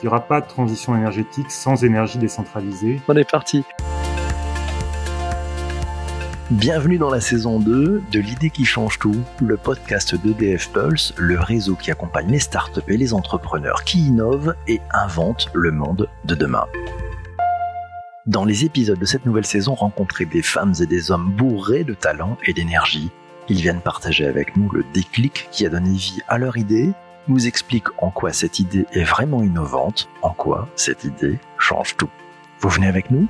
Il n'y aura pas de transition énergétique sans énergie décentralisée. On est parti. Bienvenue dans la saison 2 de l'idée qui change tout, le podcast d'EDF Pulse, le réseau qui accompagne les startups et les entrepreneurs qui innovent et inventent le monde de demain. Dans les épisodes de cette nouvelle saison, rencontrez des femmes et des hommes bourrés de talent et d'énergie. Ils viennent partager avec nous le déclic qui a donné vie à leur idée, nous expliquent en quoi cette idée est vraiment innovante, en quoi cette idée change tout. Vous venez avec nous?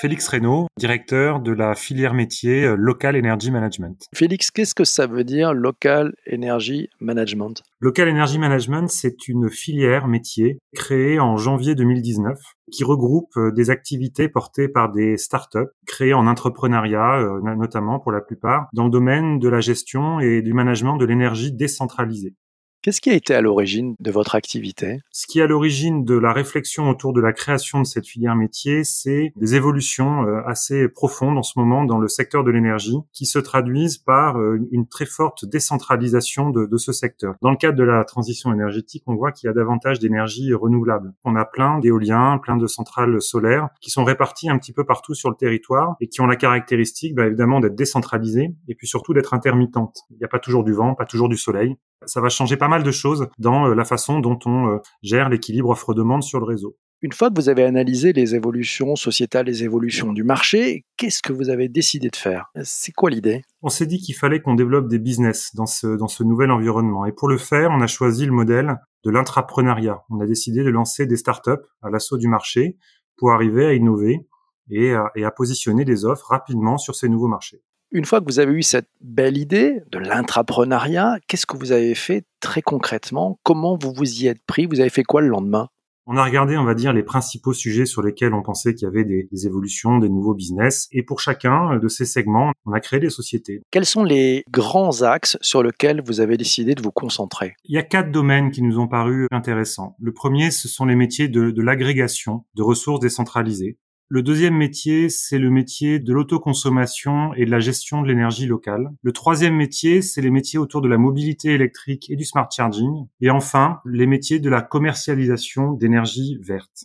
Félix Reynaud, directeur de la filière métier euh, Local Energy Management. Félix, qu'est-ce que ça veut dire Local Energy Management? Local Energy Management, c'est une filière métier créée en janvier 2019 qui regroupe euh, des activités portées par des startups créées en entrepreneuriat, euh, notamment pour la plupart, dans le domaine de la gestion et du management de l'énergie décentralisée. Qu'est-ce qui a été à l'origine de votre activité? Ce qui est à l'origine de la réflexion autour de la création de cette filière métier, c'est des évolutions euh, assez profondes en ce moment dans le secteur de l'énergie qui se traduisent par euh, une très forte décentralisation de, ce secteur. Dans le cadre de la transition énergétique, on voit qu'il y a davantage d'énergie renouvelable. On a plein d'éoliens, plein de centrales solaires qui sont réparties un petit peu partout sur le territoire et qui ont la caractéristique bah, évidemment d'être décentralisées et puis surtout d'être intermittentes. Il n'y a pas toujours du vent, pas toujours du soleil ça va changer pas mal de choses dans euh, la façon dont on euh, gère l'équilibre offre-demande sur le réseau. Une fois que vous avez analysé les évolutions sociétales, les évolutions du marché, qu'est-ce que vous avez décidé de faire? C'est quoi l'idée? On s'est dit qu'il fallait qu'on développe des business dans ce, dans ce nouvel environnement. Et pour le faire, on a choisi le modèle de l'intrapreneuriat. On a décidé de lancer des startups à l'assaut du marché pour arriver à innover et et à positionner des offres rapidement sur ces nouveaux marchés. Une fois que vous avez eu cette belle idée de l'intrapreneuriat, qu'est-ce que vous avez fait très concrètement? Comment vous vous y êtes pris? Vous avez fait quoi le lendemain? On a regardé, on va dire, les principaux sujets sur lesquels on pensait qu'il y avait des, des, évolutions, des nouveaux business. Et pour chacun de ces segments, on a créé des sociétés. Quels sont les grands axes sur lesquels vous avez décidé de vous concentrer? Il y a quatre domaines qui nous ont paru intéressants. Le premier, ce sont les métiers de, de l'agrégation de ressources décentralisées. Le deuxième métier, c'est le métier de l'autoconsommation et de la gestion de l'énergie locale. Le troisième métier, c'est les métiers autour de la mobilité électrique et du smart charging. Et enfin, les métiers de la commercialisation d'énergie verte.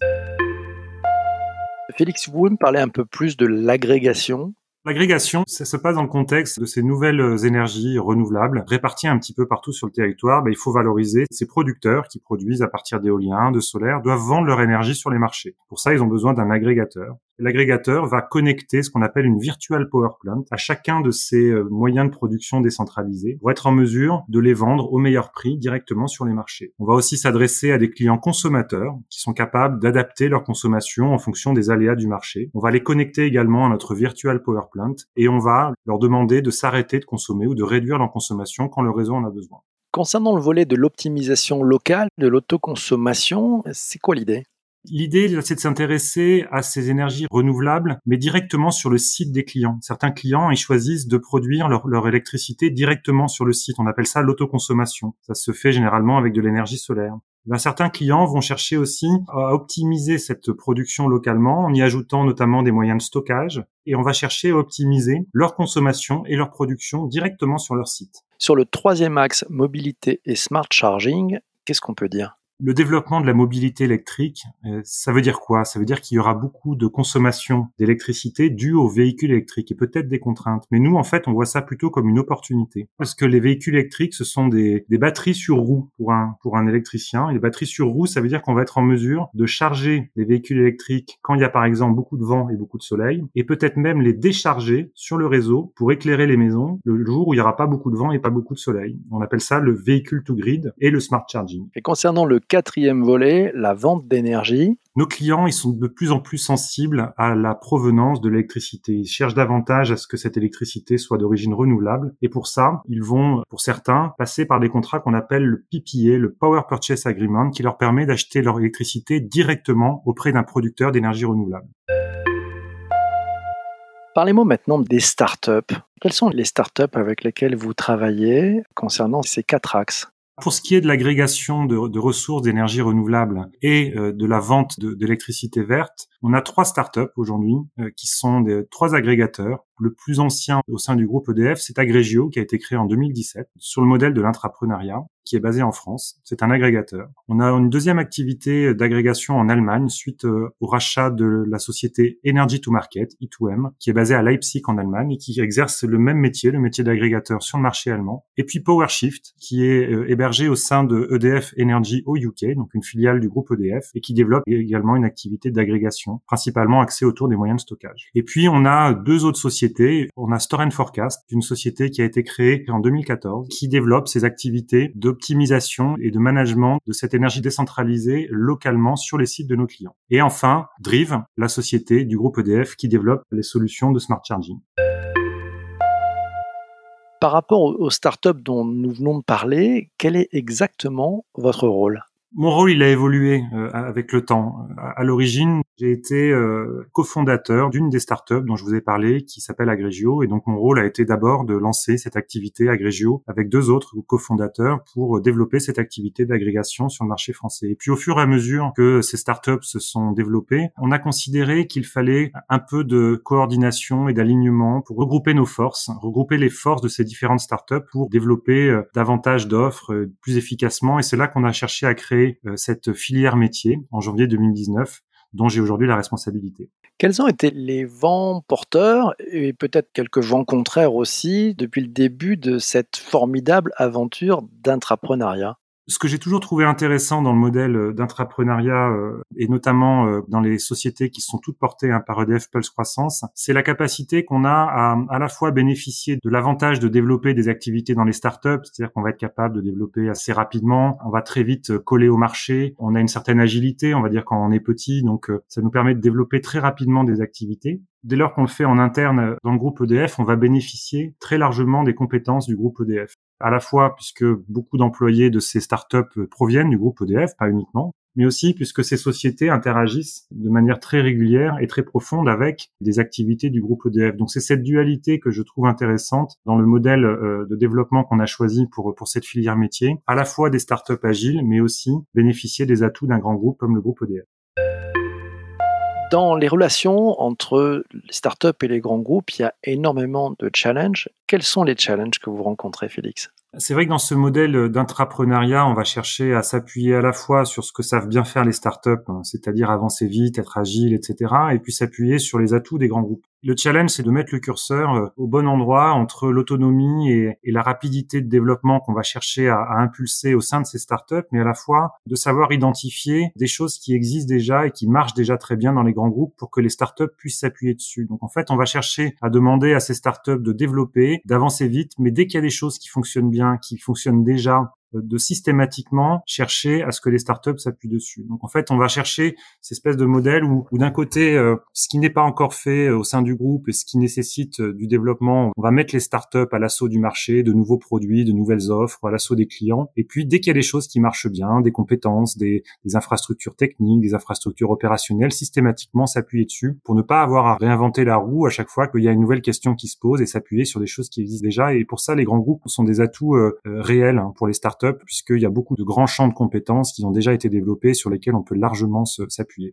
Félix, vous pouvez me parler un peu plus de l'agrégation L'agrégation, ça se passe dans le contexte de ces nouvelles euh, énergies renouvelables réparties un petit peu partout sur le territoire. Ben, il faut valoriser ces producteurs qui produisent à partir d'éoliens, de solaire, doivent vendre leur énergie sur les marchés. Pour ça, ils ont besoin d'un agrégateur. L'agrégateur va connecter ce qu'on appelle une virtual power plant à chacun de ces euh, moyens de production décentralisés pour être en mesure de les vendre au meilleur prix directement sur les marchés. On va aussi s'adresser à des clients consommateurs qui sont capables d'adapter leur consommation en fonction des aléas du marché. On va les connecter également à notre virtual power plant et on va leur demander de s'arrêter de consommer ou de réduire leur consommation quand le réseau en a besoin. Concernant le volet de l'optimisation locale, de l'autoconsommation, c'est quoi l'idée? L'idée, c'est de s'intéresser à ces énergies renouvelables, mais directement sur le site des clients. Certains clients, ils choisissent de produire leur, électricité directement sur le site. On appelle ça l'autoconsommation. Ça se fait généralement avec de l'énergie solaire. Ben, certains clients vont chercher aussi à optimiser cette production localement en y ajoutant notamment des moyens de stockage et on va chercher à optimiser leur consommation et leur production directement sur leur site. Sur le troisième axe, mobilité et smart charging, qu'est-ce qu'on peut dire? Le développement de la mobilité électrique, euh, ça veut dire quoi? Ça veut dire qu'il y aura beaucoup de consommation d'électricité due aux véhicules électriques et peut-être des contraintes. Mais nous, en fait, on voit ça plutôt comme une opportunité. Parce que les véhicules électriques, ce sont des, batteries sur roues pour un, pour un électricien. Et les batteries sur roues, ça veut dire qu'on va être en mesure de charger les véhicules électriques quand il y a par exemple beaucoup de vent et beaucoup de soleil, et peut-être même les décharger sur le réseau pour éclairer les maisons le jour où il n'y aura pas beaucoup de vent et pas beaucoup de soleil. On appelle ça le véhicule to grid et le smart charging. Et concernant le quatrième volet, la vente d'énergie. Nos clients, ils sont de plus en plus sensibles à la provenance de l'électricité. Ils cherchent davantage à ce que cette électricité soit d'origine renouvelable. Et pour ça, ils vont, pour certains, passer par des contrats qu'on appelle le PPA, le Power Purchase Agreement, qui leur permet d'acheter leur électricité directement auprès d'un producteur d'énergie renouvelable. Parlez-moi maintenant des startups. Quelles sont les startups avec lesquelles vous travaillez concernant ces quatre axes? Pour ce qui est de l'agrégation de, ressources d'énergie renouvelable et euh, de la vente d'électricité verte, on a trois startups aujourd'hui euh, qui sont des trois agrégateurs. Le plus ancien au sein du groupe EDF, c'est Agrégio qui a été créé en 2017 sur le modèle de l'intrapreneuriat. Qui est basé en France. C'est un agrégateur. On a une deuxième activité d'agrégation en Allemagne suite euh, au rachat de la société Energy to Market, E2M, qui est basée à Leipzig en Allemagne et qui exerce le même métier, le métier d'agrégateur sur le marché allemand. Et puis PowerShift, qui est euh, hébergé au sein de EDF Energy au UK, donc une filiale du groupe EDF, et qui développe également une activité d'agrégation, principalement axée autour des moyens de stockage. Et puis on a deux autres sociétés. On a Store and Forecast, une société qui a été créée en 2014, qui développe ses activités d'optimisation et de management de cette énergie décentralisée localement sur les sites de nos clients. Et enfin, Drive, la société du groupe EDF qui développe les solutions de smart charging. Par rapport aux startups dont nous venons de parler, quel est exactement votre rôle? Mon rôle, il a évolué euh, avec le temps. À, l'origine, j'ai été euh, cofondateur d'une des startups dont je vous ai parlé, qui s'appelle Agrégio, et donc mon rôle a été d'abord de lancer cette activité Agrégio avec deux autres cofondateurs pour développer cette activité d'agrégation sur le marché français. Et puis au fur et à mesure que ces startups se sont développées, on a considéré qu'il fallait un peu de coordination et d'alignement pour regrouper nos forces, regrouper les forces de ces différentes startups pour développer euh, davantage d'offres plus efficacement. Et c'est là qu'on a cherché à créer euh, cette filière métier en janvier 2019 dont j'ai aujourd'hui la responsabilité. Quels ont été les vents porteurs et peut-être quelques vents contraires aussi depuis le début de cette formidable aventure d'intrapreneuriat? Ce que j'ai toujours trouvé intéressant dans le modèle euh, d'intrapreneuriat euh, et notamment euh, dans les sociétés qui sont toutes portées hein, par EDF Pulse Croissance, c'est la capacité qu'on a à à la fois bénéficier de l'avantage de développer des activités dans les startups, c'est-à-dire qu'on va être capable de développer assez rapidement, on va très vite coller au marché, on a une certaine agilité, on va dire quand on est petit, donc ça nous permet de développer très rapidement des activités. Dès lors qu'on le fait en interne dans le groupe EDF, on va bénéficier très largement des compétences du groupe EDF à la fois puisque beaucoup d'employés de ces startups proviennent du groupe EDF, pas uniquement, mais aussi puisque ces sociétés interagissent de manière très régulière et très profonde avec des activités du groupe EDF. Donc c'est cette dualité que je trouve intéressante dans le modèle euh, de développement qu'on a choisi pour, pour cette filière métier, à la fois des startups agiles, mais aussi bénéficier des atouts d'un grand groupe comme le groupe EDF. Dans les relations entre les startups et les grands groupes, il y a énormément de challenges. Quels sont les challenges que vous rencontrez, Félix? C'est vrai que dans ce modèle d'intrapreneuriat, on va chercher à s'appuyer à la fois sur ce que savent bien faire les startups, hein, c'est-à-dire avancer vite, être agile, etc., et puis s'appuyer sur les atouts des grands groupes. Le challenge, c'est de mettre le curseur euh, au bon endroit entre l'autonomie et, la rapidité de développement qu'on va chercher à, impulser au sein de ces startups, mais à la fois de savoir identifier des choses qui existent déjà et qui marchent déjà très bien dans les grands groupes pour que les startups puissent s'appuyer dessus. Donc en fait, on va chercher à demander à ces startups de développer, d'avancer vite, mais dès qu'il y a des choses qui fonctionnent bien, qui fonctionnent déjà de systématiquement chercher à ce que les startups s'appuient dessus. Donc en fait, on va chercher cette espèce de modèle où, d'un côté, euh, ce qui n'est pas encore fait euh, au sein du groupe et ce qui nécessite euh, du développement, on va mettre les startups à l'assaut du marché, de nouveaux produits, de nouvelles offres, à l'assaut des clients. Et puis dès qu'il y a des choses qui marchent bien, des compétences, des, des infrastructures techniques, des infrastructures opérationnelles, systématiquement s'appuyer dessus pour ne pas avoir à réinventer la roue à chaque fois qu'il y a une nouvelle question qui se pose et s'appuyer sur des choses qui existent déjà. Et pour ça, les grands groupes sont des atouts réels hein, pour les startups puisqu'il y a beaucoup de grands champs de compétences qui ont déjà été développés sur lesquels on peut largement s'appuyer.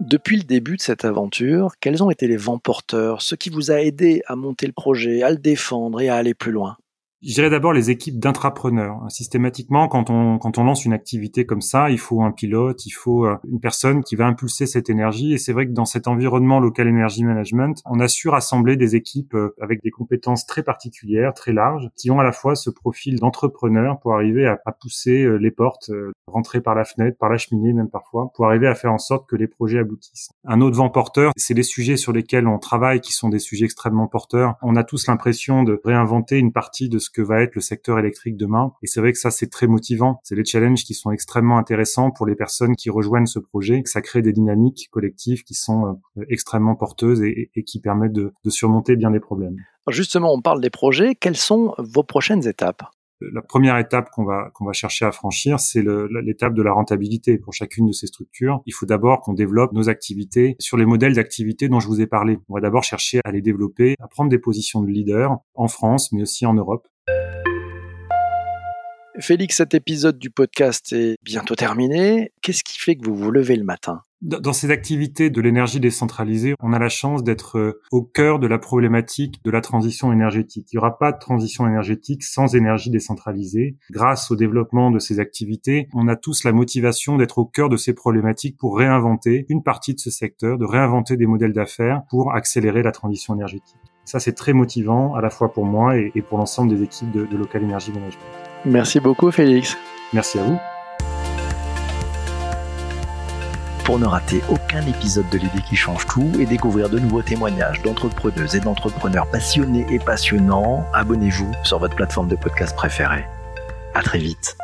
Depuis le début de cette aventure, quels ont été les vents porteurs, ce qui vous a aidé à monter le projet, à le défendre et à aller plus loin? Je d'abord les équipes d'intrapreneurs. Systématiquement, quand on, quand on lance une activité comme ça, il faut un pilote, il faut euh, une personne qui va impulser cette énergie. Et c'est vrai que dans cet environnement local energy management, on a su rassembler des équipes euh, avec des compétences très particulières, très larges, qui ont à la fois ce profil d'entrepreneur pour arriver à, à, pousser euh, les portes, rentrer par la fenêtre, par la cheminée même parfois, pour arriver à faire en sorte que les projets aboutissent. Un autre vent porteur, c'est les sujets sur lesquels on travaille, qui sont des sujets extrêmement porteurs. On a tous l'impression de réinventer une partie de ce que va être le secteur électrique demain. Et c'est vrai que ça, c'est très motivant. C'est les challenges qui sont extrêmement intéressants pour les personnes qui rejoignent ce projet. Ça crée des dynamiques collectives qui sont euh, extrêmement porteuses et, qui permettent de surmonter bien des problèmes. Justement, on parle des projets. Quelles sont vos prochaines étapes? La première étape qu'on va qu'on va chercher à franchir, c'est l'étape de la rentabilité pour chacune de ces structures. Il faut d'abord qu'on développe nos activités sur les modèles d'activités dont je vous ai parlé. On va d'abord chercher à les développer, à prendre des positions de leader en France, mais aussi en Europe. Félix, cet épisode du podcast est bientôt terminé. Qu'est-ce qui fait que vous vous levez le matin? Dans ces activités de l'énergie décentralisée, on a la chance d'être euh, au cœur de la problématique de la transition énergétique. Il n'y aura pas de transition énergétique sans énergie décentralisée. Grâce au développement de ces activités, on a tous la motivation d'être au cœur de ces problématiques pour réinventer une partie de ce secteur, de réinventer des modèles d'affaires pour accélérer la transition énergétique. Ça, c'est très motivant à la fois pour moi et, pour l'ensemble des équipes de, de Local Energy Management. Merci beaucoup, Félix. Merci à vous. Pour ne rater aucun épisode de l'idée qui change tout et découvrir de nouveaux témoignages d'entrepreneuses et d'entrepreneurs passionnés et passionnants, abonnez-vous sur votre plateforme de podcast préférée. À très vite.